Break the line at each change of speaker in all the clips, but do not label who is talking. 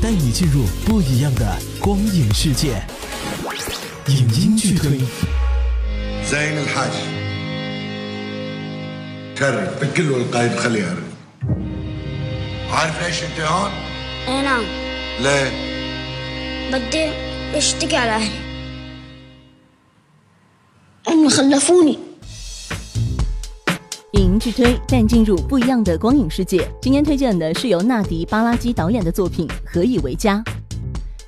带你进入不一样的光影世界。影音剧推。
زين الحاج كرر بكل والقايد خليه يرد عارف ليش انت هون؟
اي نعم
ليه؟
بدي اشتكي على اهلي هم خلفوني
影音剧推带你进入不一样的光影世界。今天推荐的是由纳迪·巴拉基导演的作品《何以为家》。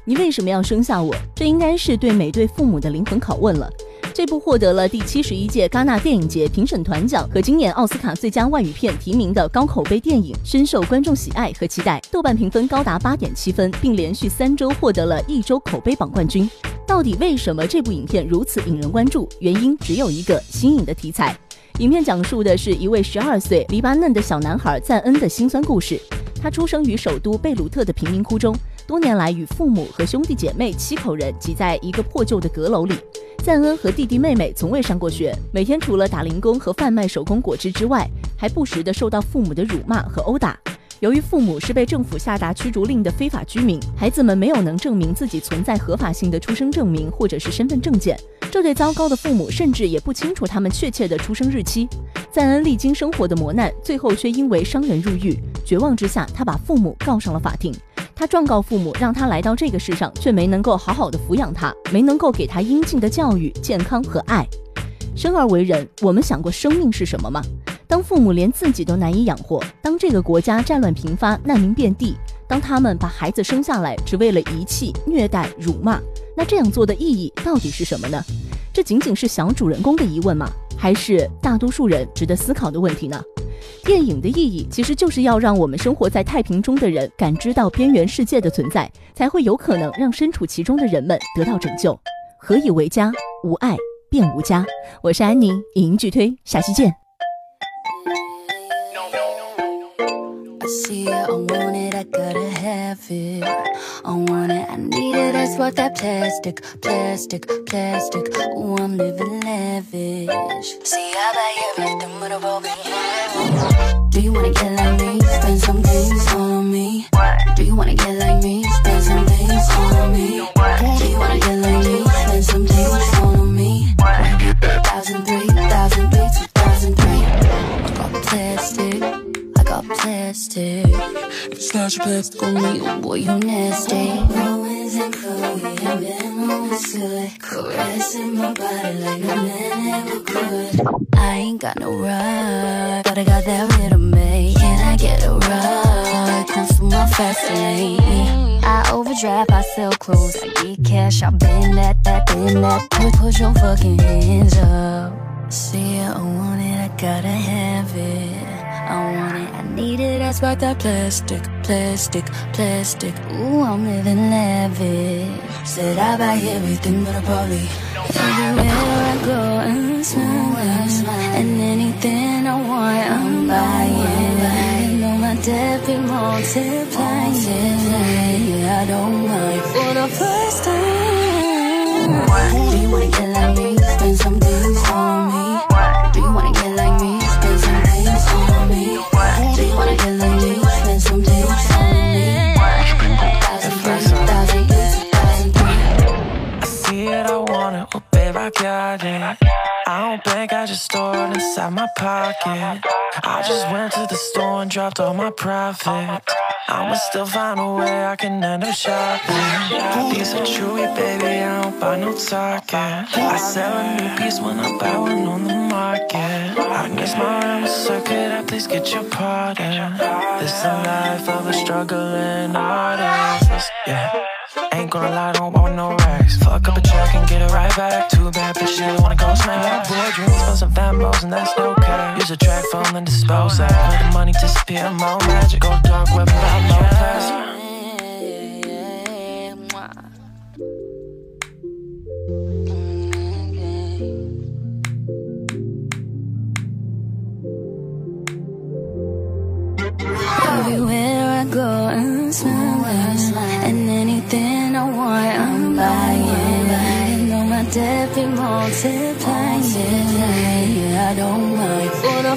你为什么要生下我？这应该是对每对父母的灵魂拷问了。这部获得了第七十一届戛纳电影节评审团奖和今年奥斯卡最佳外语片提名的高口碑电影，深受观众喜爱和期待。豆瓣评分高达八点七分，并连续三周获得了一周口碑榜冠军。到底为什么这部影片如此引人关注？原因只有一个：新颖的题材。影片讲述的是一位十二岁黎巴嫩的小男孩赞恩的辛酸故事。他出生于首都贝鲁特的贫民窟中，多年来与父母和兄弟姐妹七口人挤在一个破旧的阁楼里。赞恩和弟弟妹妹从未上过学，每天除了打零工和贩卖手工果汁之外，还不时的受到父母的辱骂和殴打。由于父母是被政府下达驱逐令的非法居民，孩子们没有能证明自己存在合法性的出生证明或者是身份证件。这对糟糕的父母甚至也不清楚他们确切的出生日期。赞恩历经生活的磨难，最后却因为伤人入狱，绝望之下，他把父母告上了法庭。他状告父母，让他来到这个世上，却没能够好好的抚养他，没能够给他应尽的教育、健康和爱。生而为人，我们想过生命是什么吗？当父母连自己都难以养活，当这个国家战乱频发、难民遍地，当他们把孩子生下来只为了遗弃、虐待、辱骂，那这样做的意义到底是什么呢？这仅仅是小主人公的疑问吗？还是大多数人值得思考的问题呢？电影的意义其实就是要让我们生活在太平中的人感知到边缘世界的存在，才会有可能让身处其中的人们得到拯救。何以为家？无爱便无家。我是安妮，影音剧推，下期见。
want it, I gotta have it. I want it, I need it, that's what that plastic, plastic, plastic. Oh, I'm living lavish. See, I buy everything with a broken Do you wanna get like me? Spend some things on me. Do you wanna get like plastic. It's not your plastic on me, boy, you nasty. Romans and Chloe have been understood. Caressing my body like a man ever could. I ain't got no ride, but I got that rhythm, babe. Can I get a ride? Come through my fast lane. I overdrive, I sell clothes, I get cash, I bend that, that, bend that. Put, put your fucking hands up. See, I want it, I gotta have it. I want it, need it. That's why that plastic, plastic, plastic. Ooh, I'm living lavish. Said I buy everything, but a probably everywhere I go I'm smiling. and anything I want, I'm buying. You know my debt be multiplying. Yeah, I don't mind for the first time. Do you wanna get like me? Spend some days on me.
I got it. I don't think I just store it inside my pocket. I just went to the store and dropped all my profit. I'ma still find a way I can end up shopping. These are chewy, baby, buy no target. I sell a new piece when I buy one on the market. I miss my round circuit, I please get your pardon. This the life of a struggling artist. Yeah. Ain't gonna lie, don't want no racks. Fuck up a check and get it right back. Too bad, bitch, she wanna go smack. Boy, dreams for some famos, and that's no care. Use a track phone, and dispose that. Let the money disappear, more magic. Go dark web, about multiplying. multiplying. Yeah, I don't mind. Wanna